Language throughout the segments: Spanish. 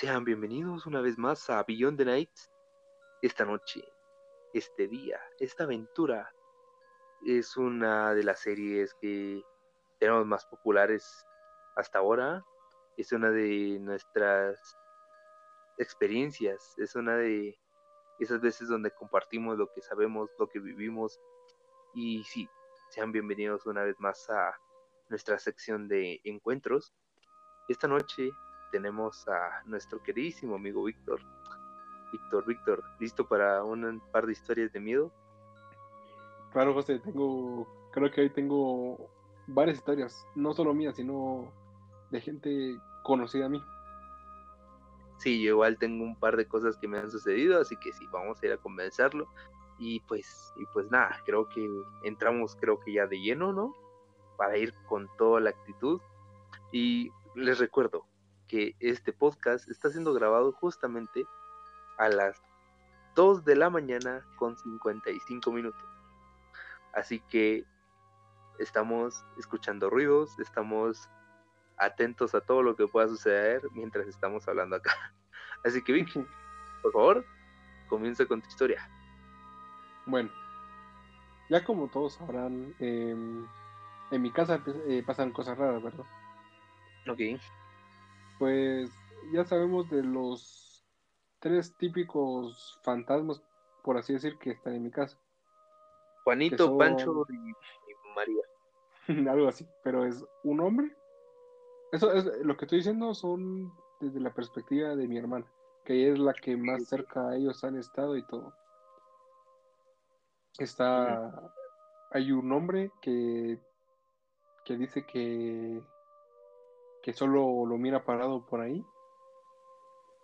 Sean bienvenidos una vez más a Beyond the Nights. Esta noche, este día, esta aventura es una de las series que tenemos más populares hasta ahora. Es una de nuestras experiencias, es una de esas veces donde compartimos lo que sabemos, lo que vivimos. Y sí, sean bienvenidos una vez más a nuestra sección de encuentros. Esta noche tenemos a nuestro queridísimo amigo Víctor. Víctor, Víctor, ¿listo para un par de historias de miedo? Claro, José, tengo, creo que hoy tengo varias historias, no solo mías, sino de gente conocida a mí. Sí, yo igual tengo un par de cosas que me han sucedido, así que sí, vamos a ir a convencerlo. Y pues, y pues nada, creo que entramos, creo que ya de lleno, ¿no? Para ir con toda la actitud. Y les recuerdo que este podcast está siendo grabado justamente a las 2 de la mañana con 55 minutos. Así que estamos escuchando ruidos, estamos atentos a todo lo que pueda suceder mientras estamos hablando acá. Así que Vicky, por favor, comienza con tu historia. Bueno, ya como todos sabrán, em, en mi casa eh, pasan cosas raras, ¿verdad? Ok. Pues ya sabemos de los tres típicos fantasmas, por así decir, que están en mi casa. Juanito, Pancho y, María. Algo así, pero es un hombre. Eso es lo que estoy diciendo son desde la perspectiva de mi hermana, que es la que más cerca a ellos han estado y todo. Está hay un hombre que que dice que que solo lo mira parado por ahí.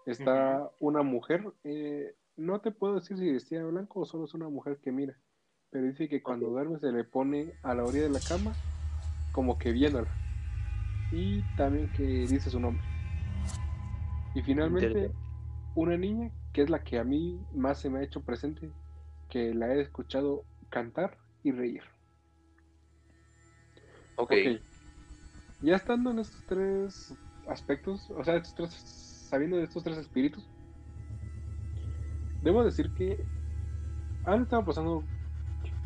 Está una mujer, eh, no te puedo decir si vestida de blanco o solo es una mujer que mira pero dice que cuando duerme se le pone a la orilla de la cama como que viéndola. Y también que dice su nombre. Y finalmente una niña que es la que a mí más se me ha hecho presente, que la he escuchado cantar y reír. Ok. Ya estando en estos tres aspectos, o sea, estos tres, sabiendo de estos tres espíritus, debo decir que han estado pasando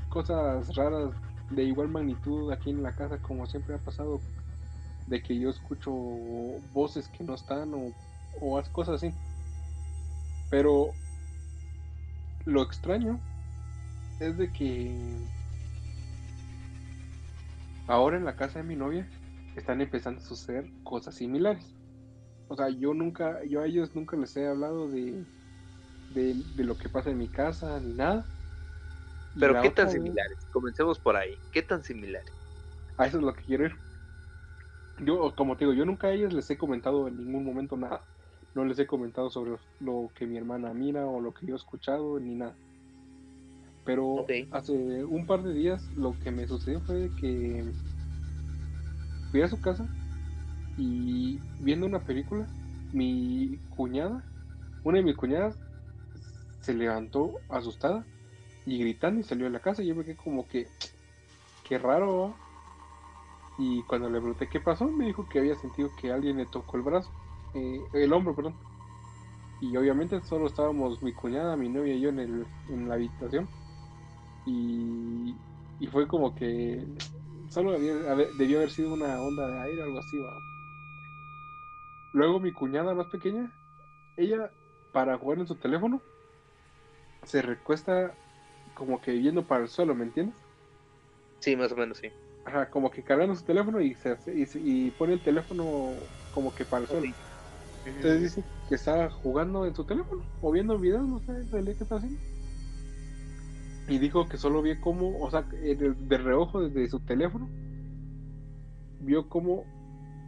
cosas raras de igual magnitud aquí en la casa como siempre ha pasado de que yo escucho voces que no están o, o cosas así. Pero lo extraño es de que ahora en la casa de mi novia están empezando a suceder cosas similares o sea yo nunca yo a ellos nunca les he hablado de de, de lo que pasa en mi casa ni nada pero ¿qué tan similares? Comencemos por ahí. ¿Qué tan similares? A eso es lo que quiero ir. Yo, como te digo, yo nunca a ellas les he comentado en ningún momento nada. No les he comentado sobre lo que mi hermana mira o lo que yo he escuchado ni nada. Pero hace un par de días lo que me sucedió fue que fui a su casa y viendo una película, mi cuñada, una de mis cuñadas, se levantó asustada y gritando y salió de la casa. Y yo me quedé como que, qué raro. Y cuando le pregunté qué pasó, me dijo que había sentido que alguien le tocó el brazo, eh, el hombro, perdón. Y obviamente solo estábamos mi cuñada, mi novia y yo en, el, en la habitación. Y, y fue como que solo debió haber sido una onda de aire o algo así. Luego mi cuñada más pequeña, ella para jugar en su teléfono, se recuesta como que yendo para el suelo, ¿me entiendes? Sí, más o menos, sí. Ajá, como que cargando su teléfono y, se, y, pone el teléfono como que para el suelo. Entonces dice que está jugando en su teléfono o viendo videos, no sé en realidad qué está haciendo. Y dijo que solo vio como, o sea, de, de reojo desde su teléfono, vio como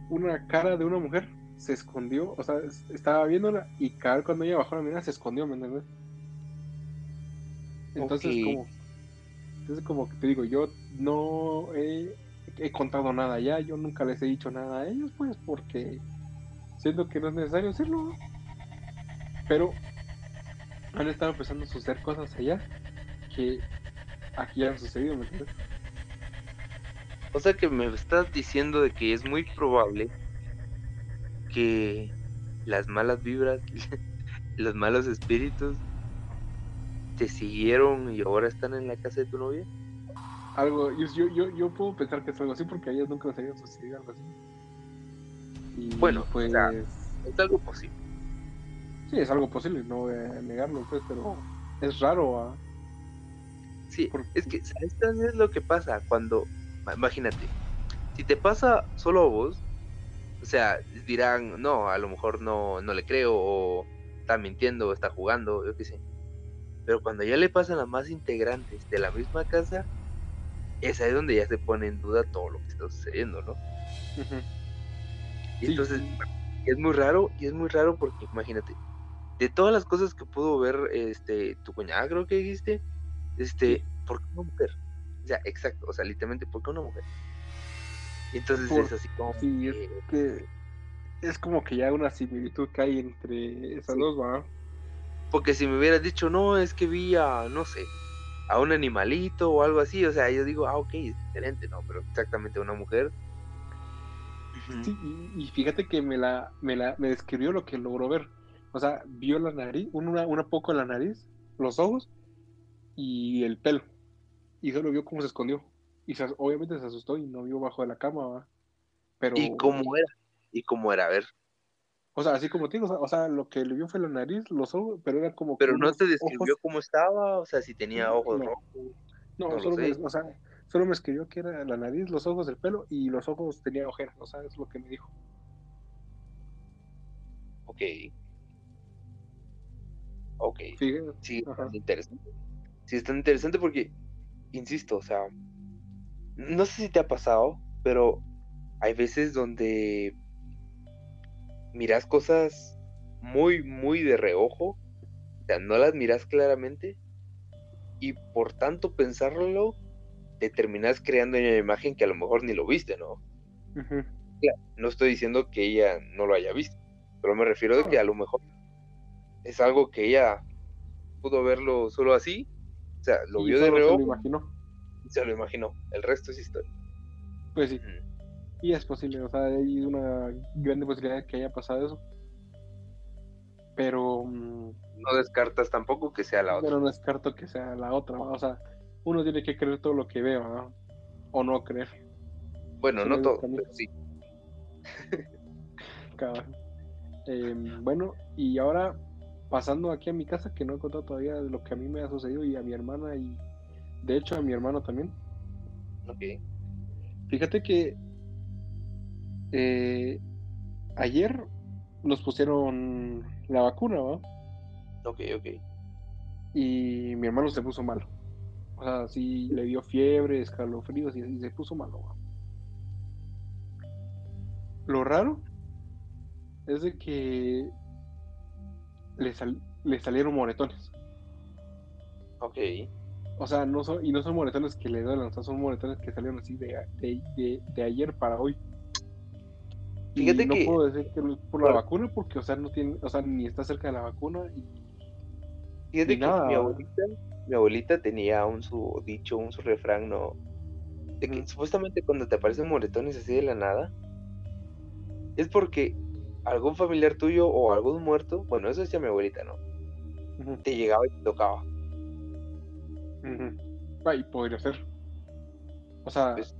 una cara de una mujer se escondió, o sea, estaba viéndola y cada cuando ella bajó la mirada se escondió, ¿me entiendes? Entonces, como, entonces, como que te digo, yo no he, contado nada ya, yo nunca les he dicho nada a ellos, pues, porque siento que no es necesario hacerlo. Pero han estado empezando a suceder cosas allá que aquí han sucedido, ¿me entiendes? O sea que me estás diciendo de que es muy probable que las malas vibras, los malos espíritus te siguieron y ahora están en la casa de tu novia? Algo, yo, yo, yo, puedo pensar que es algo así porque a ellas nunca les había sucedido algo así. Y Bueno, pues. o sea, Es algo posible. Sí, es algo posible, no voy a negarlo, pues, pero es raro. ¿ah? Sí, es que, ¿sabes qué es lo que pasa? Cuando, ma- imagínate, si te pasa solo a vos, o sea, dirán, no, a lo mejor no, no le creo, o está mintiendo, o está jugando, yo qué sé. Pero cuando ya le pasan a más integrantes de la misma casa, es ahí donde ya se pone en duda todo lo que está sucediendo, ¿no? Y Sí. entonces, es muy raro, y es muy raro porque, imagínate, de todas las cosas que pudo ver este tu cuñada, creo que dijiste, este. ¿por qué una mujer? O sea, exacto, o sea, literalmente, ¿por qué una mujer? Y entonces Por- es así como Sí, es que- es como que ya una similitud que hay entre esas Sí. dos, ¿va? porque si me hubieras dicho, no, es que vi a, no sé, a un animalito o algo así, o sea, yo digo, ah, ok, es diferente, ¿no? Pero exactamente una mujer. Sí, y, y fíjate que me la, me la me describió lo que logró ver. O sea, vio la nariz, una, una poco la nariz, los ojos y el pelo. Y solo vio cómo se escondió. Y se- obviamente se asustó y no vio bajo de la cama, ¿va? Pero, ¿Y cómo era? ¿Y cómo era? A ver, o sea, así como te digo, o sea, lo que le vio fue la nariz, los ojos, pero era como pero no te describió ojos- cómo estaba, o sea, si tenía ojos No. rojos. No, no lo solo, me, sé. o sea, solo me escribió que era la nariz, los ojos, el pelo y los ojos tenía ojeras, o sea, es lo que me dijo. Ok. Ok. Sí, es interesante. Sí, es tan interesante porque, insisto, o sea, no sé si te ha pasado, pero hay veces donde miras cosas muy, muy de reojo, o sea, no las miras claramente, y por tanto pensarlo, te terminas creando una imagen que a lo mejor ni lo viste, ¿no? No estoy diciendo que ella no lo haya visto, pero me refiero de que a lo mejor es algo que ella pudo verlo solo así, o sea, lo vio de solo se lo imaginó. se lo imaginó. El resto es historia. Pues sí, y es posible, o sea, hay una grande posibilidad de que haya pasado eso. Pero, mm, No descartas tampoco que sea la otra. pero no descarto que sea la otra, o sea, uno tiene que creer todo lo que ve, ¿va? o no creer. bueno, no todo, pero sí. Eh, bueno, y ahora pasando aquí a mi casa, que no he contado todavía de lo que a mí me ha sucedido y a mi hermana y de hecho a mi hermano también. Ok. Fíjate que eh, ayer nos pusieron la vacuna, ¿va? Ok, ok. Y mi hermano se puso malo. O sea, sí le dio fiebre, escalofríos y, y se puso malo, ¿va? Lo raro es de que le, sal- le salieron moretones. Ok. O sea, no son, y no son moretones que le duelen, o sea, son moretones que salieron así de, de, de- de ayer para hoy. Fíjate y no que- puedo decir que es por la vacuna, porque, o sea, no tiene, o sea, ni está cerca de la vacuna. Y, Fíjate Y que nada, mi abuelita, mi abuelita tenía un su dicho, un su refrán, ¿no? De que supuestamente cuando te aparecen moretones así de la nada, es porque algún familiar tuyo o algún muerto, bueno, eso decía mi abuelita, ¿no? Te llegaba y te tocaba. ujú. Ah, y podría ser. O sea, Pues,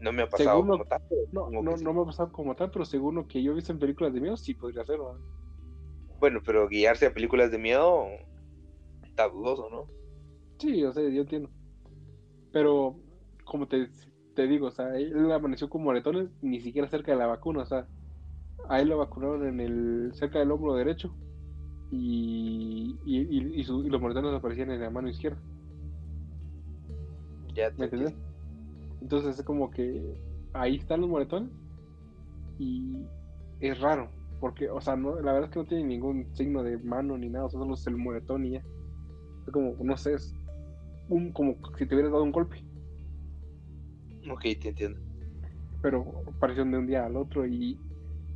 No me ha pasado Según lo- como tal, no, no, sí. no me ha pasado como tal, pero según lo que yo he visto en películas de miedo, sí podría ser. Bueno, pero guiarse a películas de miedo está dudoso, ¿no? Sí, o sea, yo entiendo. Pero, como te, te digo, o sea, él amaneció con moretones ni siquiera cerca de la vacuna, o sea, a él lo vacunaron en el, cerca del hombro derecho y, y, y- y su- y los moretones aparecían en la mano izquierda, Ya te ¿me entiendes? Entonces es como que ahí están los moretones y es raro, porque, o sea, no, la verdad es que no tiene ningún signo de mano ni nada, o sea, solo es el moretón y ya. Es como, no sé, es un, como si te hubieras dado un golpe. Ok, te entiendo. pero aparecieron de un día al otro y,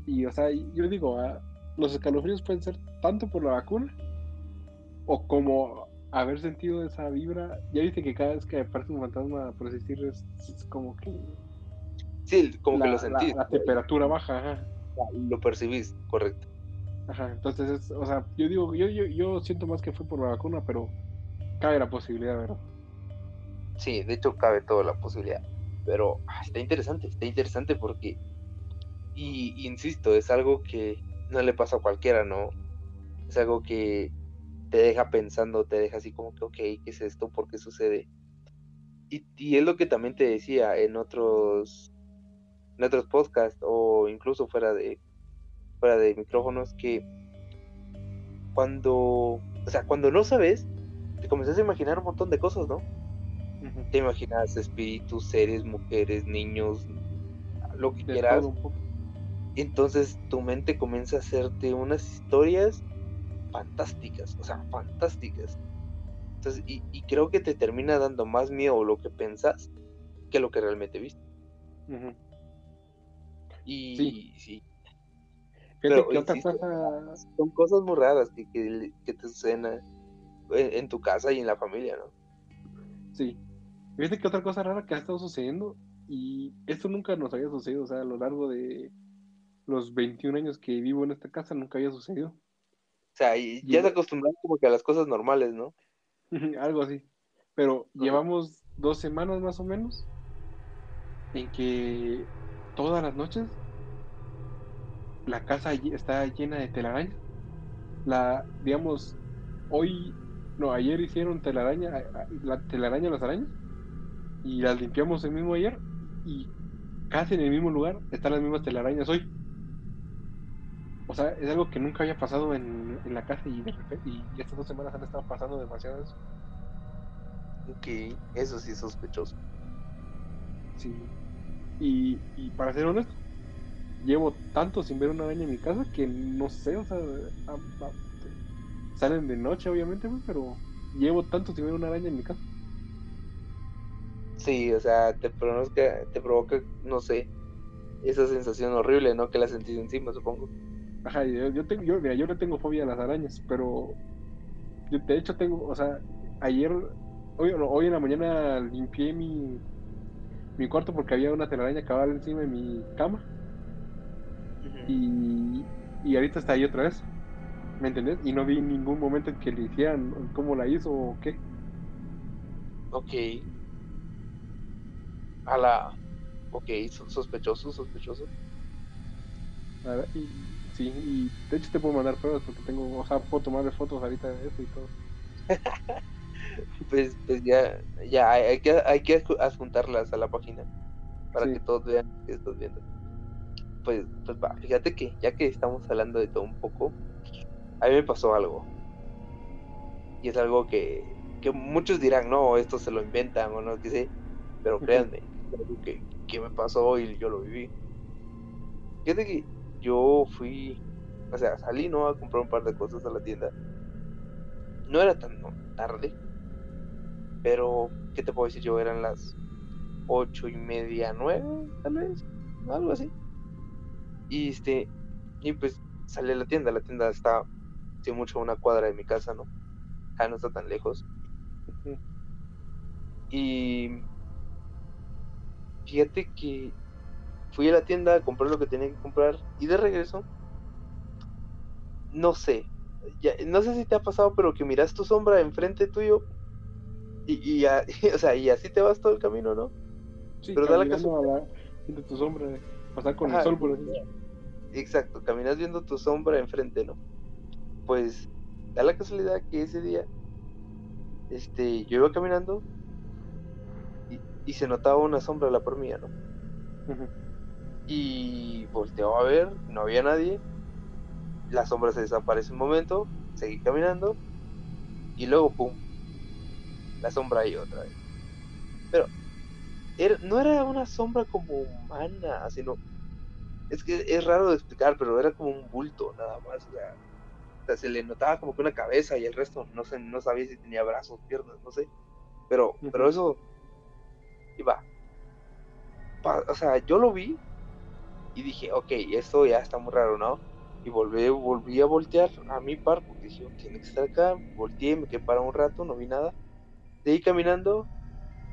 y o sea, yo digo, ah, los escalofríos pueden ser tanto por la vacuna o como haber sentido esa vibra. Ya viste que cada vez que aparece un fantasma, por así decirlo, es, es como que Sí, como la, que lo la- sentís. la temperatura baja, ajá, Lo percibís, correcto. Ajá, entonces, o sea, yo digo, yo, yo, yo siento más que fue por la vacuna, pero cabe la posibilidad, ¿verdad? Sí, de hecho cabe toda la posibilidad. Pero ah, está interesante, está interesante porque, y, insisto, es algo que no le pasa a cualquiera, ¿no? Es algo que te deja pensando, te deja así como que, ok, ¿qué es esto? ¿Por qué sucede? Y, y es lo que también te decía en otros, en otros podcasts o incluso fuera de, fuera de micrófonos que cuando, o sea, cuando no sabes, te comienzas a imaginar un montón de cosas, ¿no? Te imaginas espíritus, seres, mujeres, niños, lo que quieras. Entonces tu mente comienza a hacerte unas historias fantásticas, o sea, fantásticas. Entonces, y, creo que te termina dando más miedo lo que pensás que lo que realmente viste. Y sí. Pero, Son cosas muy raras que, que, te suceden en, tu casa y en la familia, ¿no? Sí. Fíjate que otra cosa rara que ha estado sucediendo, y esto nunca nos había sucedido, o sea, a lo largo de los 21 años que vivo en esta casa, nunca había sucedido. O sea, y ya te acostumbras como que a las cosas normales, ¿no? Algo así. Pero llevamos dos semanas más o menos en que todas las noches la casa está llena de telaraña. La, digamos, hoy, no, ayer hicieron telaraña, la telaraña las arañas y las limpiamos el mismo ayer y casi en el mismo lugar están las mismas telarañas hoy. O sea, es algo que nunca había pasado en, la casa y, y estas dos semanas han estado pasando demasiado eso. Ok, eso sí es sospechoso. Sí. Y, y para ser honesto, llevo tanto sin ver una araña en mi casa que no sé, o sea, salen de noche obviamente, pero llevo tanto sin ver una araña en mi casa. Sí, o sea, te provoca, te provoca, no sé, esa sensación horrible, ¿no? Que la sentís encima, supongo. Ajá, yo, tengo, yo, mira, yo no tengo fobia a las arañas, pero yo de hecho tengo, o sea, ayer, hoy, hoy en la mañana limpié mi, mi cuarto porque había una telaraña cabal encima de mi cama y, y ahorita está ahí otra vez. ¿Me entendés? Y no vi ningún momento en que le hicieran cómo la hizo o qué. Ok. A la. Ok, sospechoso, sospechoso. A ver, y, sí, y de hecho te puedo mandar pruebas porque tengo, o sea, puedo tomarle fotos ahorita de eso y todo. pues, pues ya, ya hay que, hay que adjuntarlas a la página para que todos vean que estás viendo pues, pues va, fíjate que ya que estamos hablando de todo un poco, a mí me pasó algo. Y es algo que, que muchos dirán, no, esto se lo inventan o no, qué sé, pero créanme, algo que, que me pasó y yo lo viví. Fíjate que yo fui, o sea, salí, ¿no? A comprar un par de cosas a la tienda. No era tan tarde, pero, ¿qué te puedo decir yo? Eran las ocho y media, nueve, tal vez, algo así. Y este, y pues salí a la tienda, la tienda está sí, mucho a una cuadra de mi casa, ¿no? Ah, no está tan lejos. Y fíjate que fui a la tienda a comprar lo que tenía que comprar y de regreso, no sé, ya, no sé si te ha pasado, pero que miras tu sombra enfrente tuyo y, y, o sea, y así te vas todo el camino, ¿no? Sí, pero da la casualidad. tu sombra, pasar con el sol por así Exacto, caminas viendo tu sombra enfrente, ¿no? Pues da la casualidad que ese día, este, yo iba caminando y, se notaba una sombra a la por mía, ¿no? Y volteó a ver, no había nadie, la sombra se desaparece un momento, seguí caminando y luego, ¡pum! La sombra ahí otra vez. Pero no era una sombra como humana, sino es que es raro de explicar, pero era como un bulto nada más. O sea, se le notaba como que una cabeza y el resto no sé, no sabía si tenía brazos, piernas, no sé. Pero, pero eso iba. O sea, yo lo vi y dije, ok, esto ya está muy raro, ¿no? Y volví, volví a voltear a mi par, porque dije, tiene que estar acá. Volteé, me quedé para un rato, no vi nada. Seguí caminando.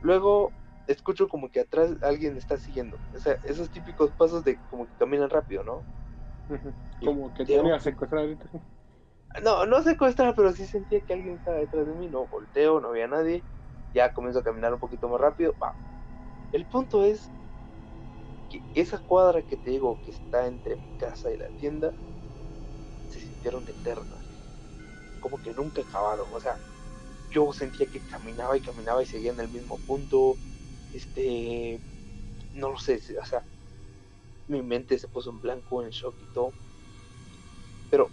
Luego escucho como que atrás alguien está siguiendo. O sea, esos típicos pasos de como que caminan rápido, ¿no? Como que te iba a secuestrar ahorita. No, no secuestrar, pero sí sentía que alguien estaba detrás de mí. No volteo, no había nadie. Ya comienzo a caminar un poquito más rápido. Va. El punto es que esa cuadra que te digo que está entre mi casa y la tienda se sintieron eternas. Como que nunca acabaron. O sea, yo sentía que caminaba y caminaba y seguía en el mismo punto. Este. No lo sé, o sea, mi mente se puso en blanco, en shock y todo. Pero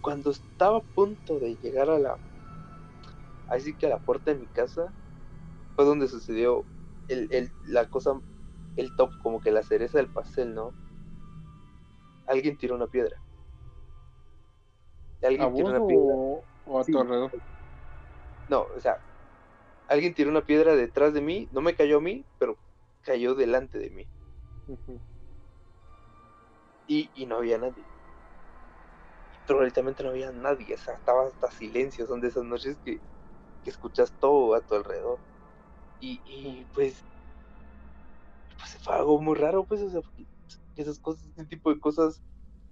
cuando estaba a punto de llegar a la. Así que a la puerta de mi casa, fue donde sucedió el, el, la cosa, el top, como que la cereza del pastel, ¿no? Alguien tiró una piedra. Alguien tiró una piedra. O, a tu alrededor? No, o sea, alguien tiró una piedra detrás de mí, no me cayó a mí, pero cayó delante de mí. y, y no había nadie pero no había nadie, o sea, estaba hasta silencio, son de esas noches que, que escuchas todo a tu alrededor. Y, y pues, algo muy raro, pues, o sea, esas cosas, ese tipo de cosas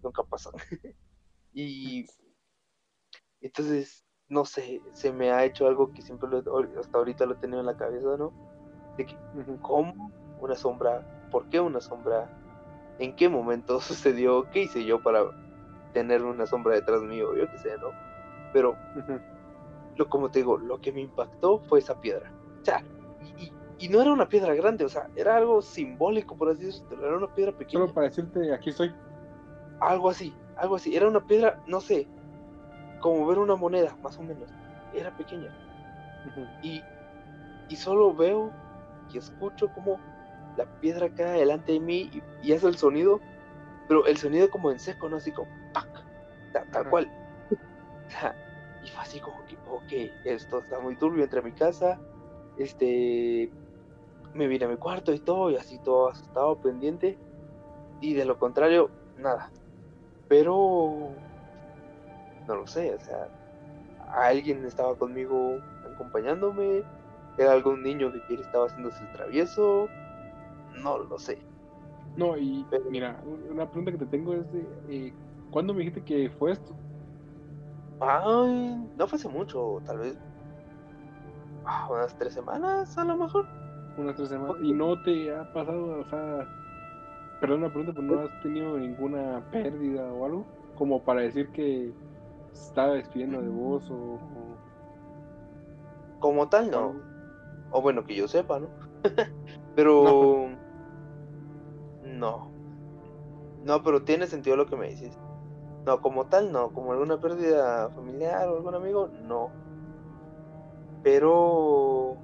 nunca pasan. y entonces, no sé, se me ha hecho algo que siempre lo, hasta ahorita lo he tenido en la cabeza, ¿no? De que, ¿cómo una sombra? ¿Por qué una sombra? ¿En qué momento sucedió? ¿Qué hice yo para tener una sombra detrás mío, yo qué sé, ¿no? Pero, lo, como te digo, lo que me impactó fue esa piedra. O sea, y, y, no era una piedra grande, o sea, era algo simbólico, por así decirlo, era una piedra pequeña. Solo para decirte, aquí estoy. Algo así, algo así. Era una piedra, no sé, como ver una moneda, más o menos. Era pequeña. y, y solo veo y escucho como la piedra cae delante de mí y, y hace el sonido pero el sonido como en seco, ¿no? Así como, ¡pac! Tal, cual. y fue así como que, ok, esto está muy turbio entre mi casa, este, me vine a mi cuarto y todo, y así todo asustado, pendiente, y de lo contrario, nada. Pero, no lo sé, o sea, alguien estaba conmigo acompañándome, era algún niño que estaba haciéndose el travieso, no lo sé. No, y mira, una pregunta que te tengo es de, eh, ¿cuándo me dijiste que fue esto? Ay, no fue hace mucho, tal vez ah, unas tres semanas a lo mejor. Unas tres semanas. ¿Y no te ha pasado, o sea, perdón la pregunta, pero no has tenido ninguna pérdida o algo? Como para decir que estaba despidiendo de vos o... Como tal, no. O bueno, que yo sepa, ¿no? pero... No. No, pero tiene sentido lo que me dices. No, como tal, no. Como alguna pérdida familiar o algún amigo, no. Pero.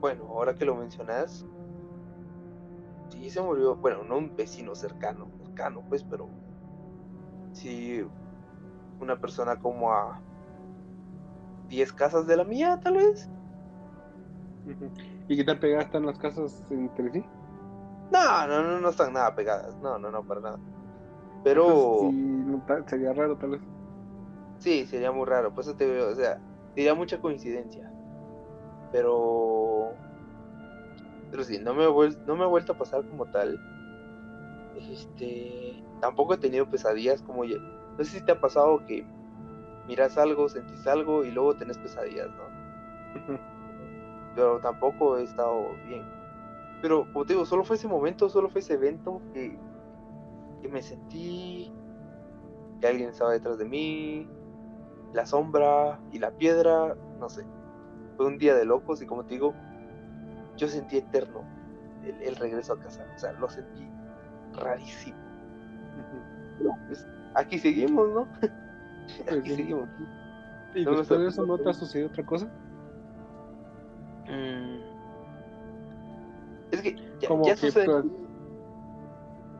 Bueno, ahora que lo mencionas. Sí, se murió. Bueno, no un vecino cercano, cercano, pues, pero. Sí, una persona como a 10 casas de la mía, tal vez. ¿Y qué tal pegadas están las casas entre sí? No, no, no, no están nada pegadas. No, no, no, para nada. Pero. sería raro, tal vez. Sí, sería muy raro. Por eso te veo, o sea, sería mucha coincidencia. Pero. Pero sí, no me, no me ha vuelto a pasar como tal. Este. Tampoco he tenido pesadillas como. No sé si te ha pasado que miras algo, sentís algo y luego tenés pesadillas, ¿no? Pero tampoco he estado bien. Pero, como te digo, solo fue ese momento, solo fue ese evento que, que me sentí que alguien estaba detrás de mí, la sombra y la piedra, no sé. Fue un día de locos y como te digo, yo sentí eterno el, regreso a casa. O sea, lo sentí rarísimo. Pues, aquí seguimos, ¿no? Pues aquí seguimos. ¿Y después de eso no te ha sucedido otra cosa? Mm, es que ya, suceden.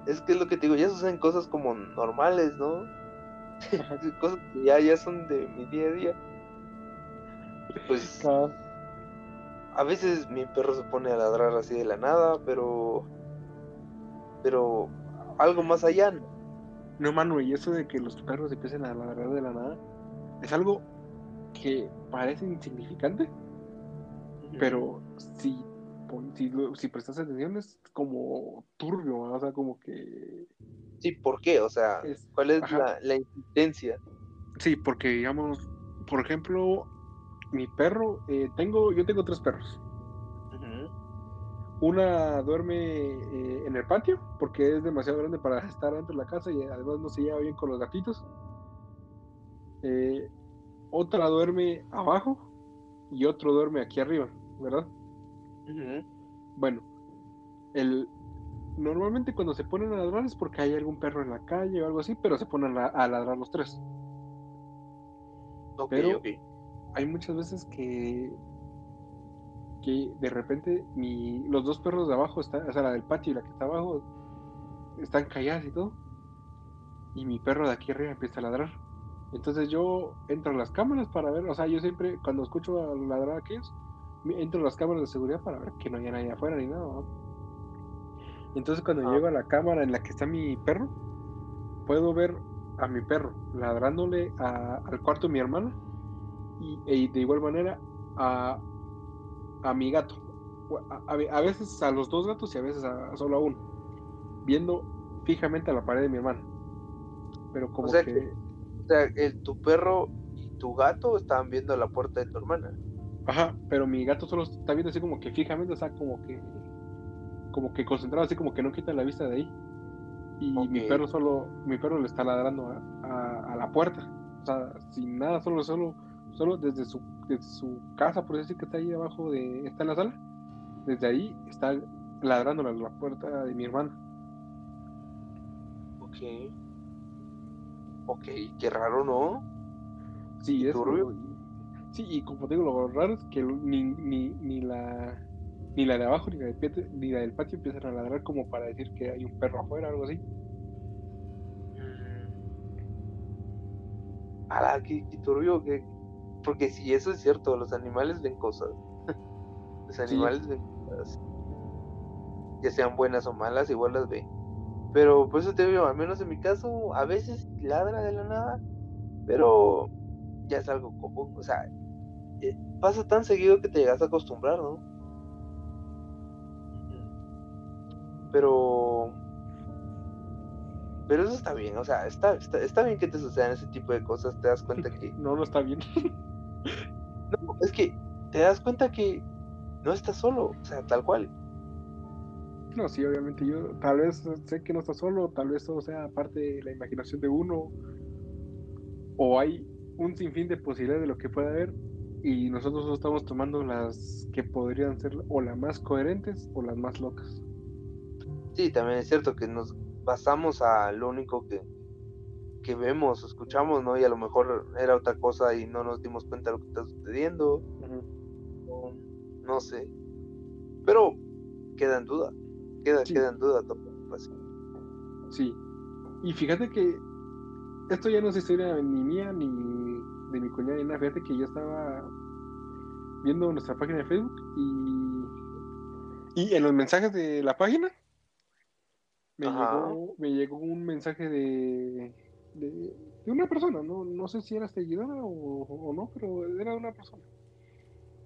Es que es lo que te digo, ya suceden cosas como normales, ¿no? cosas que ya, ya son de mi día a día. Pues. A veces mi perro se pone a ladrar así de la nada, pero. Pero. Algo más allá, ¿no? No, mano, y eso de que los perros empiecen a ladrar de la nada es algo que parece insignificante, pero si si, si prestas atención es como turbio, ¿no? o sea, como que Sí, ¿por qué? O sea, es, ¿cuál es ajá. la, la insistencia? Sí, porque digamos, por ejemplo, mi perro, eh, tengo, yo tengo tres perros. Una duerme eh, en el patio porque es demasiado grande para estar dentro de la casa y además no se lleva bien con los gatitos. Eh, otra duerme abajo y otro duerme aquí arriba, ¿verdad? Bueno, el, normalmente cuando se ponen a ladrar es porque hay algún perro en la calle o algo así, pero se ponen a, a ladrar los tres. Ok, Pero- ok. Hay muchas veces que que de repente mi, los dos perros de abajo están, o sea, la del patio y la que está abajo están calladas y todo. Y mi perro de aquí arriba empieza a ladrar. Entonces yo entro a las cámaras para ver, o sea, yo siempre cuando escucho a ladrar a aquellos, entro a las cámaras de seguridad para ver que no haya nadie afuera ni nada. ¿no? Entonces cuando Ah. llego a la cámara en la que está mi perro, puedo ver a mi perro ladrándole a- al cuarto de mi hermana y, y de igual manera a, a mi gato. A, veces a los dos gatos y a veces a, solo a uno. Viendo fijamente a la pared de mi hermana. Pero como sea que... que- O sea, el, tu perro y tu gato estaban viendo la puerta de tu hermana. Ajá, pero mi gato solo está viendo así como que fijamente, o sea, como que... Como que concentrado, así como que no quita la vista de ahí. Y mi perro solo... Mi perro le está ladrando a la puerta. O sea, sin nada, solo, solo, solo desde su, desde su casa, por decir que está ahí abajo de... Está en la sala. Desde ahí está ladrando a la puerta de mi hermana. Ok. Ok, qué raro, ¿no? Sí, ¿Y es turbio? Sí, y como te digo, lo raro es que ni, ni, ni la ni la de abajo ni la, del patio, ni la del patio empiezan a ladrar como para decir que hay un perro afuera o algo así. Mm. Ala, qué, qué turbio, que... Porque si eso es cierto, los animales ven cosas. los animales ven cosas. Ya sean buenas o malas, igual las ven. Pero por eso te digo, al menos en mi caso, a veces ladra de la nada, pero ya es algo común. O sea, eh, pasa tan seguido que te llegas a acostumbrar, ¿no? Pero pero eso está bien, o sea, está, está, está bien que te sucedan ese tipo de cosas, te das cuenta que... No, no está bien. No, es que te das cuenta que no estás solo, o sea, tal cual. No, sí, obviamente yo tal vez sé que no está solo, tal vez todo sea parte de la imaginación de uno, o hay un sinfín de posibilidades de lo que pueda haber, y nosotros solo estamos tomando las que podrían ser o las más coherentes o las más locas. Sí, también es cierto que nos basamos a lo único que, que vemos, escuchamos, ¿no? Y a lo mejor era otra cosa y no nos dimos cuenta de lo que está sucediendo, no sé. Pero queda en duda, queda, Sí. queda en duda así. Sí. Y fíjate que esto ya no es historia ni mía ni de mi cuñada ni nada. Fíjate que yo estaba viendo nuestra página de Facebook y, y en los mensajes de la página me, Ajá. llegó, me llegó un mensaje de, de, de una persona. No, no sé si era seguidora o, o no, pero era una persona.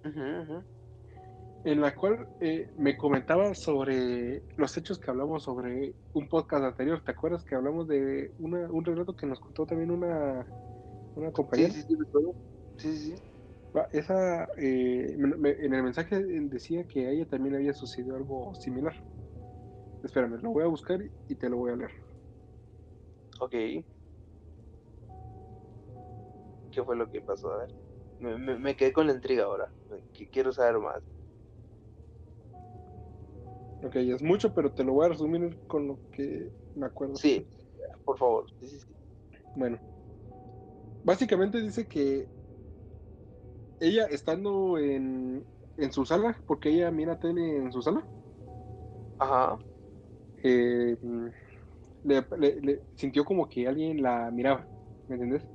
Ujú. en la cual eh, me comentaba sobre los hechos que hablamos sobre un podcast anterior. ¿Te acuerdas que hablamos de una, un relato que nos contó también una, una compañera? sí, sí. Sí, sí, sí. Va, Esa, eh, me- me- en el mensaje decía que a ella también había sucedido algo similar. Espérame, lo voy a buscar y- y te lo voy a leer. Ok. ¿Qué fue lo que pasó? A ver. Me, me- me quedé con la intriga ahora. que quiero saber más. Ok, es mucho, pero te lo voy a resumir con lo que me acuerdo. Sí, por favor. Sí, sí, sí. Bueno, básicamente dice que ella estando en, en su sala, porque ella mira tele en su sala, Ajá. eh, le, le- le sintió como que alguien la miraba, ¿me entendés?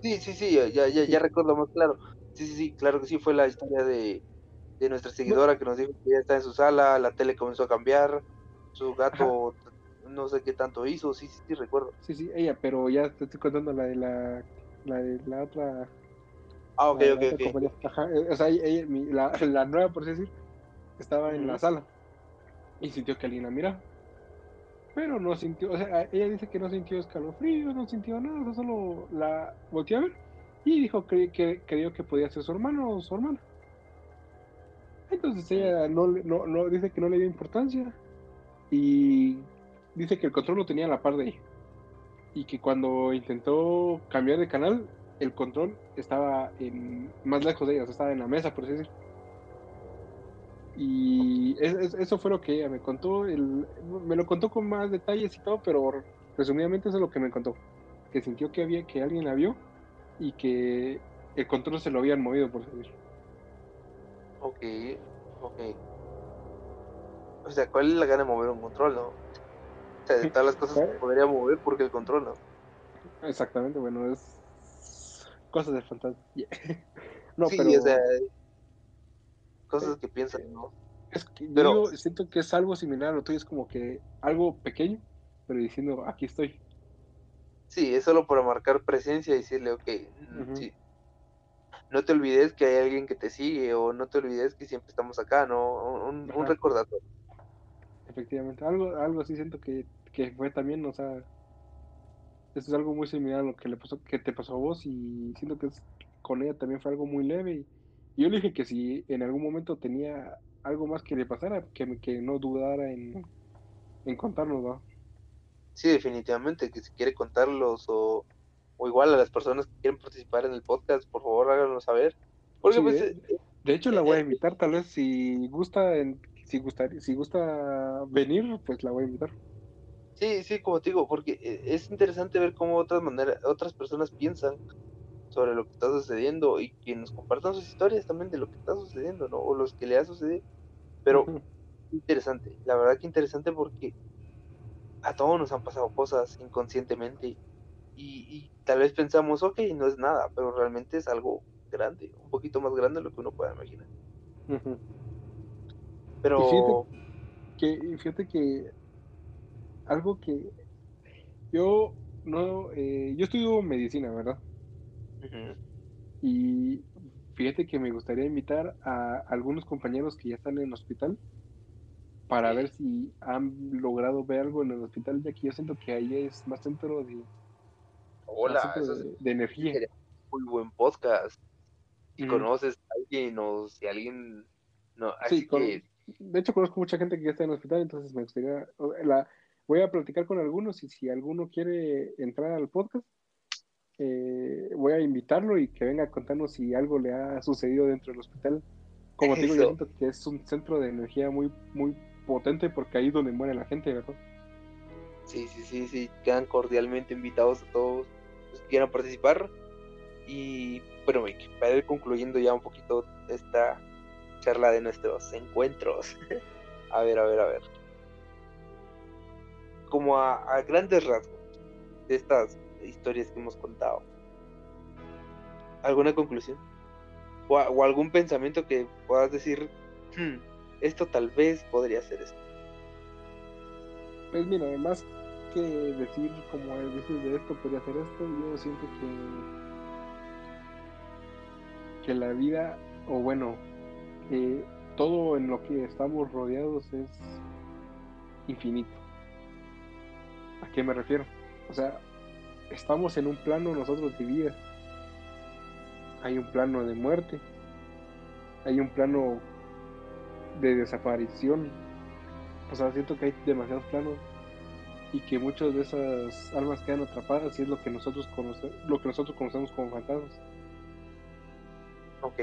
Sí, sí, sí, ya, ya, ya, ya recuerdo más claro. Sí, sí, sí, claro que sí, fue la historia de, de nuestra seguidora que nos dijo que ella está en su sala, la tele comenzó a cambiar, su gato no sé qué tanto hizo, sí, sí, sí, recuerdo. Sí, sí, ella, pero ya te estoy contando la de la, la de la otra, Ah, ok, la ok, la otra ok. compañía. Ajá, eh, o sea, ella- mi- la, la nueva, por así decir, estaba en la sala y sintió que alguien la miraba. Pero no sintió, o sea, ella dice que no sintió escalofrío, no sintió nada, solo la volteó a ver y dijo que, que creyó que podía ser su hermano o su hermana. Entonces ella no, no, no, dice que no le dio importancia y dice que el control lo tenía a la par de ella. Y que cuando intentó cambiar de canal, el control estaba en, más lejos de ella, estaba en la mesa, por así decirlo. Y eso fue lo que ella me contó. El, me lo contó con más detalles y todo, pero resumidamente eso es lo que me contó. Que sintió que había que alguien la vio y que el control se lo habían movido, por así decirlo. Ok, ok. O sea, ¿cuál es la gana de mover un control, no? O sea, de todas las cosas que podría mover, porque el control no? Exactamente, bueno, es cosas de fantasma. no, sí, pero... o sea, cosas que piensan, ¿no? Es que yo siento que es algo similar a lo tuyo, es como que algo pequeño, pero diciendo, aquí estoy. Sí, es solo para marcar presencia y decirle, ok, sí, no te olvides que hay alguien que te sigue o no te olvides que siempre estamos acá, ¿no? Un, un recordatorio. Efectivamente, algo, algo así siento que, que fue también, o sea, esto es algo muy similar a lo que le pasó, que te pasó a vos y siento que con ella también fue algo muy leve y, yo le dije que si en algún momento tenía algo más que le pasara, que, que no dudara en, en contarnos, ¿no? Sí, definitivamente, que si quiere contarlos o o igual a las personas que quieren participar en el podcast, por favor háganos saber. Porque pues, de, eh, de, hecho la voy a eh, invitar, tal vez si gusta, si gusta, si gusta venir, pues la voy a invitar. Sí, sí, como te digo, porque eh, es interesante ver cómo otras maneras, otras personas piensan sobre lo que está sucediendo y que nos compartan sus historias también de lo que está sucediendo, ¿no? O los que le ha sucedido. Pero interesante, la verdad que interesante porque a todos nos han pasado cosas inconscientemente y, tal vez pensamos, ok, no es nada, pero realmente es algo grande, un poquito más grande de lo que uno pueda imaginar. Pero... que, fíjate que algo que yo no, eh, yo estudio medicina, ¿verdad? Y fíjate que me gustaría invitar a algunos compañeros que ya están en el hospital para ver si han logrado ver algo en el hospital, ya que yo siento que ahí es más centro de, Hola, de, energía. Muy buen podcast. Y conoces a alguien o si alguien. No, así que... de hecho conozco mucha gente que ya está en el hospital, entonces me gustaría. La, voy a platicar con algunos y si alguno quiere entrar al podcast, eh, voy a invitarlo y que venga a contarnos si algo le ha sucedido dentro del hospital. Como te digo, yo siento que es un centro de energía muy, muy potente porque ahí es donde muere la gente, ¿verdad? Sí, sí, sí, sí, quedan cordialmente invitados a todos los que quieran participar. Y bueno, para ir concluyendo ya un poquito esta charla de nuestros encuentros. a ver, a ver, a ver. Como a, grandes rasgos de estas historias que hemos contado. ¿Alguna conclusión? O, algún pensamiento que puedas decir, hmm, esto tal vez podría ser esto. Pues mira, además que decir como dices de esto podría hacer esto, yo siento que que la vida o bueno que todo en lo que estamos rodeados es infinito. ¿A qué me refiero? O sea, estamos en un plano nosotros de vida. Hay un plano de muerte. Hay un plano de desaparición. O sea, siento que hay demasiados planos y que muchas de esas almas quedan atrapadas y es lo que nosotros conocemos, lo que nosotros conocemos como fantasmas. Ok.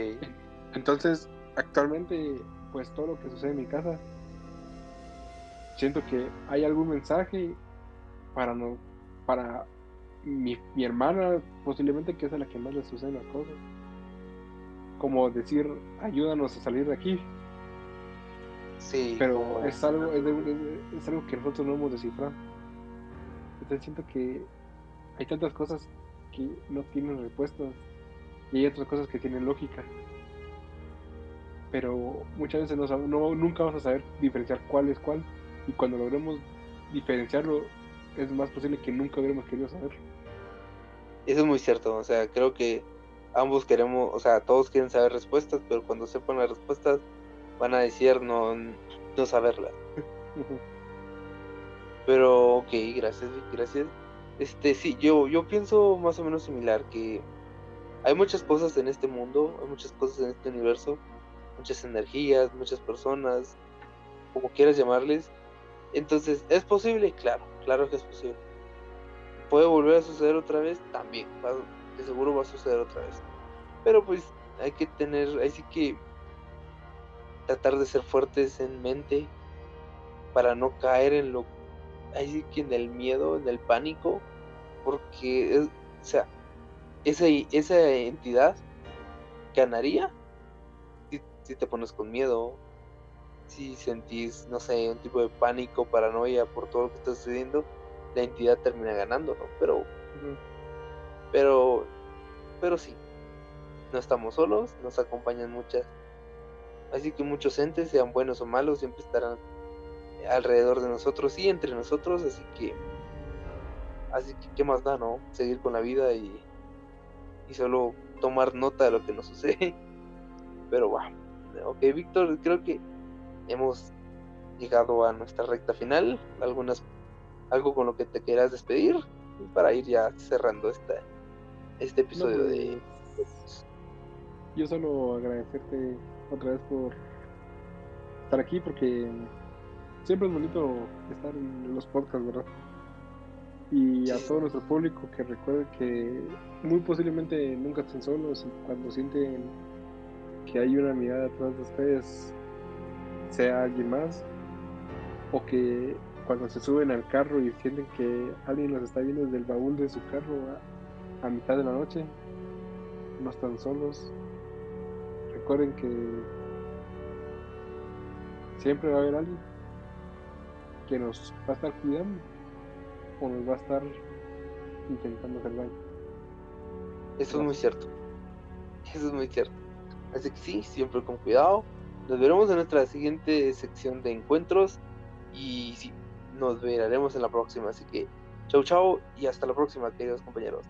Entonces, actualmente, pues todo lo que sucede en mi casa, siento que hay algún mensaje para no, para mi, mi hermana, posiblemente que es a la que más le suceden las cosas. Como decir, ayúdanos a salir de aquí. Sí. Pero es algo, es, es algo que nosotros no hemos descifrado siento que hay tantas cosas que no tienen respuestas y hay otras cosas que tienen lógica. Pero muchas veces no, nunca vamos a saber diferenciar cuál es cuál y cuando logremos diferenciarlo es más posible que nunca hubiéramos querido saberlo. Eso es muy cierto, o sea, creo que ambos queremos, o sea, todos quieren saber respuestas, pero cuando sepan las respuestas van a decir no, no saberla. Pero, ok, gracias, gracias. Este, sí, yo, yo pienso más o menos similar, que hay muchas cosas en este mundo, hay muchas cosas en este universo, muchas energías, muchas personas, como quieras llamarles. Entonces, ¿es posible? Claro, claro que es posible. ¿Puede volver a suceder otra vez? También, de seguro va a suceder otra vez. Pero pues hay que tener, hay sí que tratar de ser fuertes en mente para no caer en lo ahí que en el miedo, en el pánico, porque o sea, esa, esa entidad ganaría si, si, te pones con miedo, si sentís, no sé, un tipo de pánico, paranoia por todo lo que está sucediendo, la entidad termina ganando, ¿no? Pero, pero, pero sí, no estamos solos, nos acompañan muchas Así que muchos entes, sean buenos o malos, siempre estarán alrededor de nosotros y entre nosotros. Así que, así que, ¿qué más da, no? Seguir con la vida y, y solo tomar nota de lo que nos sucede. Pero bueno, ok, Víctor, creo que hemos llegado a nuestra recta final. Algunas, algo con lo que te quieras despedir para ir ya cerrando esta, este episodio de. Pues, yo solo agradecerte otra vez por estar aquí porque siempre es bonito estar en los podcasts, ¿verdad? Y a todo nuestro público que recuerde que muy posiblemente nunca estén solos y cuando sienten que hay una mirada atrás de ustedes, sea alguien más, o que cuando se suben al carro y sienten que alguien los está viendo desde el baúl de su carro a mitad de la noche, no están solos, recuerden que siempre va a haber alguien que nos va a estar cuidando o nos va a estar intentando hacer daño. Eso es muy cierto. Eso es muy cierto. Así que sí, siempre con cuidado. Nos veremos en nuestra siguiente sección de encuentros y sí, nos veremos en la próxima. Así que chau chau y hasta la próxima, queridos compañeros.